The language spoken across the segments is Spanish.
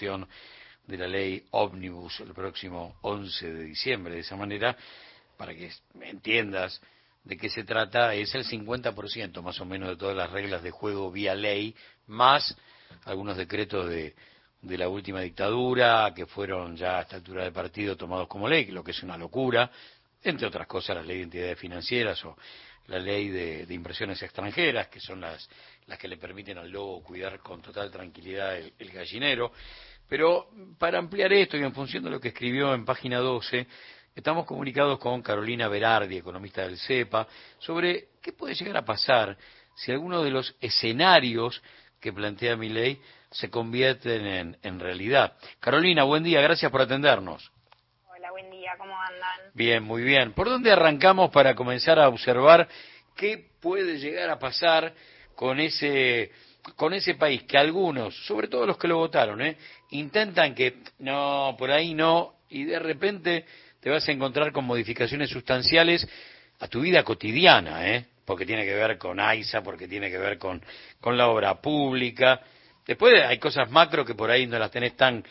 de la ley ómnibus el próximo 11 de diciembre. De esa manera, para que entiendas de qué se trata, es el 50% más o menos de todas las reglas de juego vía ley, más algunos decretos de, de la última dictadura, que fueron ya a esta altura de partido tomados como ley, lo que es una locura, entre otras cosas la ley de entidades financieras o la ley de, de inversiones extranjeras, que son las, las que le permiten al lobo cuidar con total tranquilidad el, gallinero. Pero para ampliar esto y en función de lo que escribió en página 12, estamos comunicados con Carolina Berardi, economista del CEPA, sobre qué puede llegar a pasar si alguno de los escenarios que plantea mi ley se convierten en, en realidad. Carolina, buen día, gracias por atendernos. Buen día, ¿cómo andan? Bien, muy bien. ¿Por dónde arrancamos para comenzar a observar qué puede llegar a pasar con ese con ese país que algunos, sobre todo los que lo votaron, ¿eh? intentan que no, por ahí no, y de repente te vas a encontrar con modificaciones sustanciales a tu vida cotidiana, ¿eh? porque tiene que ver con AISA, porque tiene que ver con, con la obra pública. Después hay cosas macro que por ahí no las tenés tan,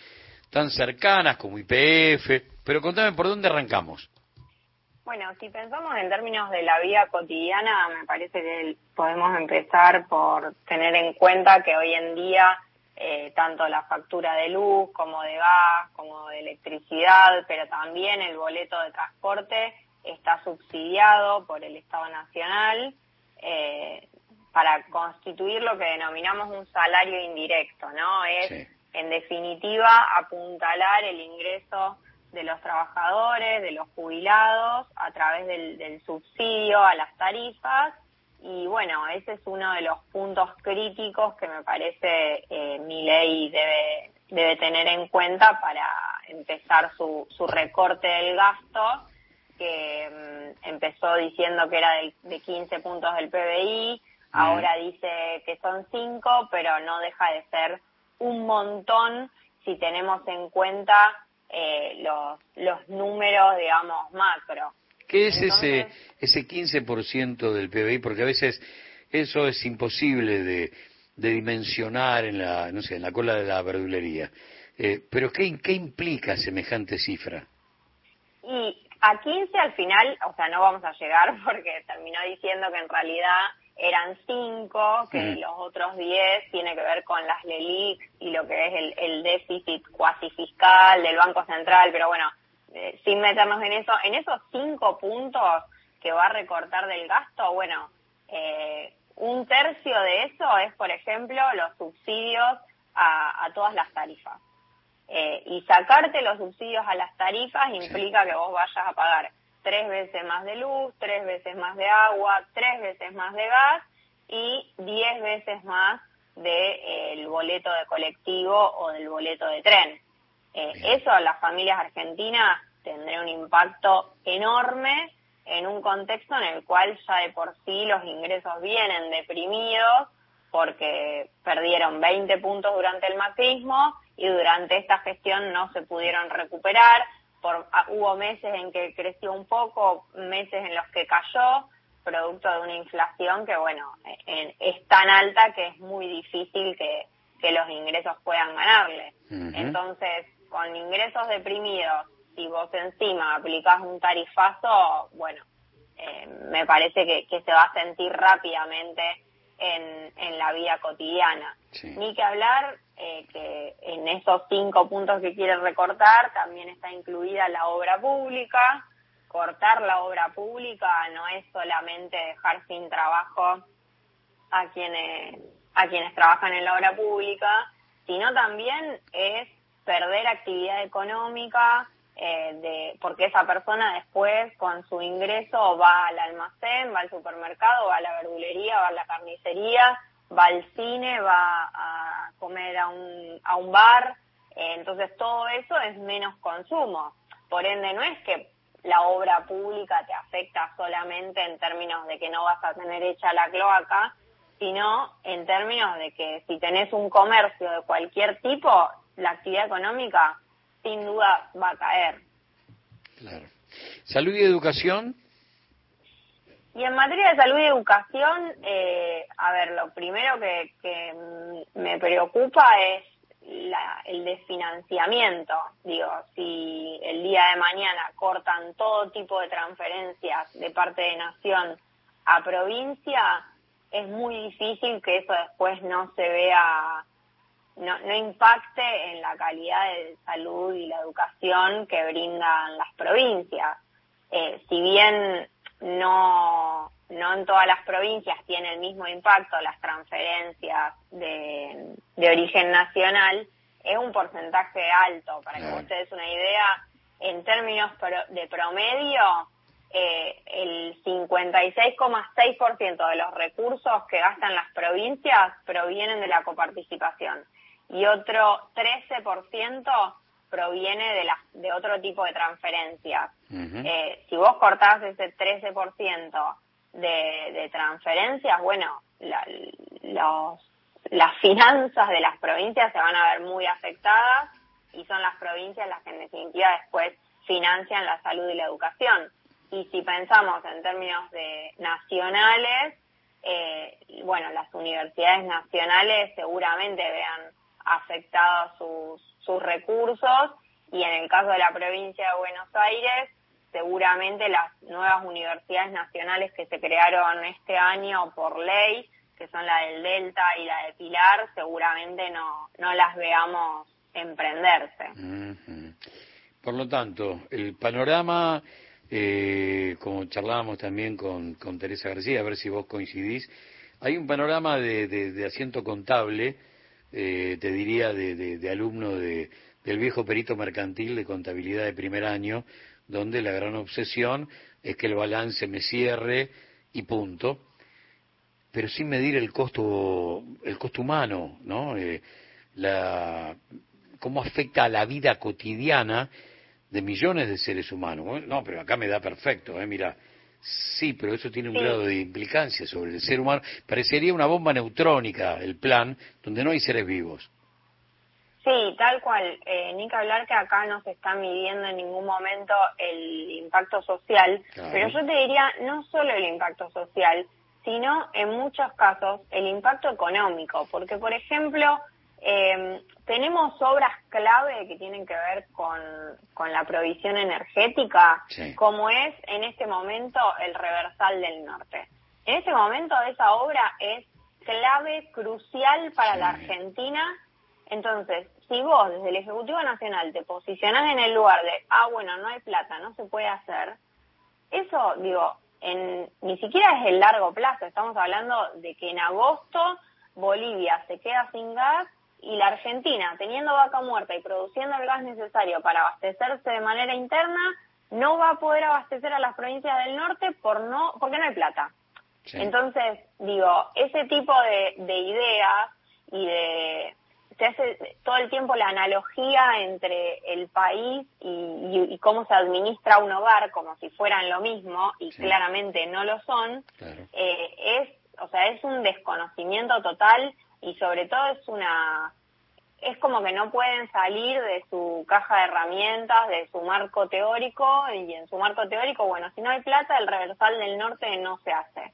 tan cercanas como IPF, pero contame por dónde arrancamos. Bueno, si pensamos en términos de la vida cotidiana, me parece que podemos empezar por tener en cuenta que hoy en día eh, tanto la factura de luz como de gas, como de electricidad, pero también el boleto de transporte está subsidiado por el Estado Nacional eh, para constituir lo que denominamos un salario indirecto, ¿no? Es, en definitiva, apuntalar el ingreso de los trabajadores, de los jubilados, a través del, subsidio a las tarifas. Y bueno, ese es uno de los puntos críticos que me parece eh, mi ley debe, debe tener en cuenta para empezar su, su recorte del gasto, que mm, empezó diciendo que era de, de 15 puntos del PBI, ahora dice que son 5, pero no deja de ser un montón si tenemos en cuenta eh, los, los números, digamos, macro. ¿Qué es ese, ese 15% del PBI? Porque a veces eso es imposible de, de dimensionar en la, no sé, en la cola de la verdulería. Eh, pero ¿qué, ¿qué implica semejante cifra? Y a 15 al final, o sea, no vamos a llegar porque terminó diciendo que en realidad eran cinco, que los otros diez tiene que ver con las LELIC y lo que es el, el déficit cuasi fiscal del Banco Central, pero bueno, eh, sin meternos en eso, en esos cinco puntos que va a recortar del gasto, bueno, eh, un tercio de eso es, por ejemplo, los subsidios a, a todas las tarifas. Eh, y sacarte los subsidios a las tarifas implica que vos vayas a pagar tres veces más de luz, tres veces más de agua, tres veces más de gas y diez veces más del de, eh, boleto de colectivo o del boleto de tren. Eh, eso a las familias argentinas tendría un impacto enorme en un contexto en el cual ya de por sí los ingresos vienen deprimidos porque perdieron 20 puntos durante el macrismo y durante esta gestión no se pudieron recuperar, Ah, hubo meses en que creció un poco, meses en los que cayó, producto de una inflación que, bueno, es tan alta que es muy difícil que, los ingresos puedan ganarle. Entonces, con ingresos deprimidos, si vos encima aplicás un tarifazo, bueno, eh, me parece que, se va a sentir rápidamente en, en la vida cotidiana. Ni que hablar eh, que en esos cinco puntos que quiere recortar también está incluida la obra pública. Cortar la obra pública no es solamente dejar sin trabajo a quienes, a quienes trabajan en la obra pública, sino también es perder actividad económica, eh, de, porque esa persona después con su ingreso va al almacén, va al supermercado, va a la verdulería, va a la carnicería, va al cine, va a comer a un, a un bar, eh, entonces todo eso es menos consumo. Por ende, no es que la obra pública te afecta solamente en términos de que no vas a tener hecha la cloaca, sino en términos de que si tenés un comercio de cualquier tipo, la actividad económica sin duda va a caer. Claro. Salud y educación. Y en materia de salud y educación, eh, a ver, lo primero que, me preocupa es el desfinanciamiento. Digo, si el día de mañana cortan todo tipo de transferencias de parte de nación a provincia, es muy difícil que eso después no se vea, no, no impacte en la calidad de salud y la educación que brindan las provincias. Eh, si bien no, no en todas las provincias tiene el mismo impacto las transferencias de, de origen nacional, es un porcentaje alto. Para que ustedes una idea, en términos de promedio, eh, el 56,6% de los recursos que gastan las provincias provienen de la coparticipación y otro 13% proviene de, la, de otro tipo de transferencias. eh, si vos cortás ese 13% de, de transferencias, bueno, la, los, las finanzas de las provincias se van a ver muy afectadas y son las provincias las que en definitiva después financian la salud y la educación. Y si pensamos en términos de nacionales, eh, bueno, las universidades nacionales seguramente vean afectados sus, sus recursos y en el caso de la provincia de Buenos Aires, seguramente las nuevas universidades nacionales que se crearon este año por ley, que son la del Delta y la de Pilar, seguramente no, no las veamos emprenderse. Por lo tanto, el panorama, eh, como charlábamos también con, con Teresa García, a ver si vos coincidís, hay un panorama de, de, de asiento contable eh, te diría, de, de, alumno de, del viejo perito mercantil de contabilidad de primer año, donde la gran obsesión es que el balance me cierre y punto, pero sin medir el costo, el costo humano, ¿no? Eh, la, cómo afecta a la vida cotidiana de millones de seres humanos. No, pero acá me da perfecto, ¿eh? Mira, Sí, pero eso tiene un grado de implicancia sobre el ser humano. Parecería una bomba neutrónica el plan, donde no hay seres vivos. Sí, tal cual. Eh, ni que hablar que acá no se está midiendo en ningún momento el impacto social, pero yo te diría no solo el impacto social, sino en muchos casos el impacto económico, porque por ejemplo, eh, tenemos obras clave que tienen que ver con, con la provisión energética, como es en este momento el reversal del norte. En este momento esa obra es clave, crucial para la Argentina. Entonces, si vos desde el Ejecutivo Nacional te posicionás en el lugar de, ah, bueno, no hay plata, no se puede hacer, eso, digo, en, ni siquiera es el largo plazo. Estamos hablando de que en agosto Bolivia se queda sin gas y la Argentina, teniendo vaca muerta y produciendo el gas necesario para abastecerse de manera interna, no va a poder abastecer a las provincias del norte por no, porque no hay plata. Entonces, digo, ese tipo de, de ideas y de se hace todo el tiempo la analogía entre el país y, y, cómo se administra un hogar como si fueran lo mismo y claramente no lo son eh, es o sea es un desconocimiento total y sobre todo es una es como que no pueden salir de su caja de herramientas, de su marco teórico, y en su marco teórico, bueno, si no hay plata, el reversal del norte no se hace.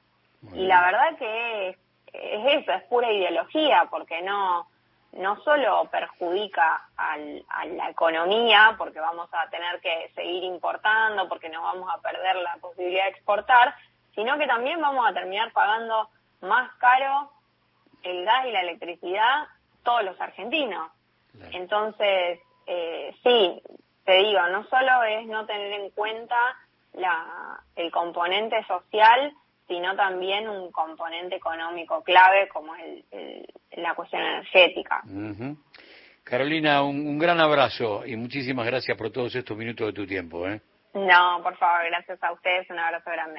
y la verdad que es, eso, es pura ideología, porque no, no solo perjudica al, a la economía, porque vamos a tener que seguir importando, porque no vamos a perder la posibilidad de exportar, sino que también vamos a terminar pagando más caro el gas y la electricidad todos los argentinos. Entonces, eh, sí, te digo, no solo es no tener en cuenta la, el componente social, sino también un componente económico clave como es el, la cuestión energética. Carolina, un, un, gran abrazo y muchísimas gracias por todos estos minutos de tu tiempo. ¿eh? No, por favor, gracias a ustedes, un abrazo grande.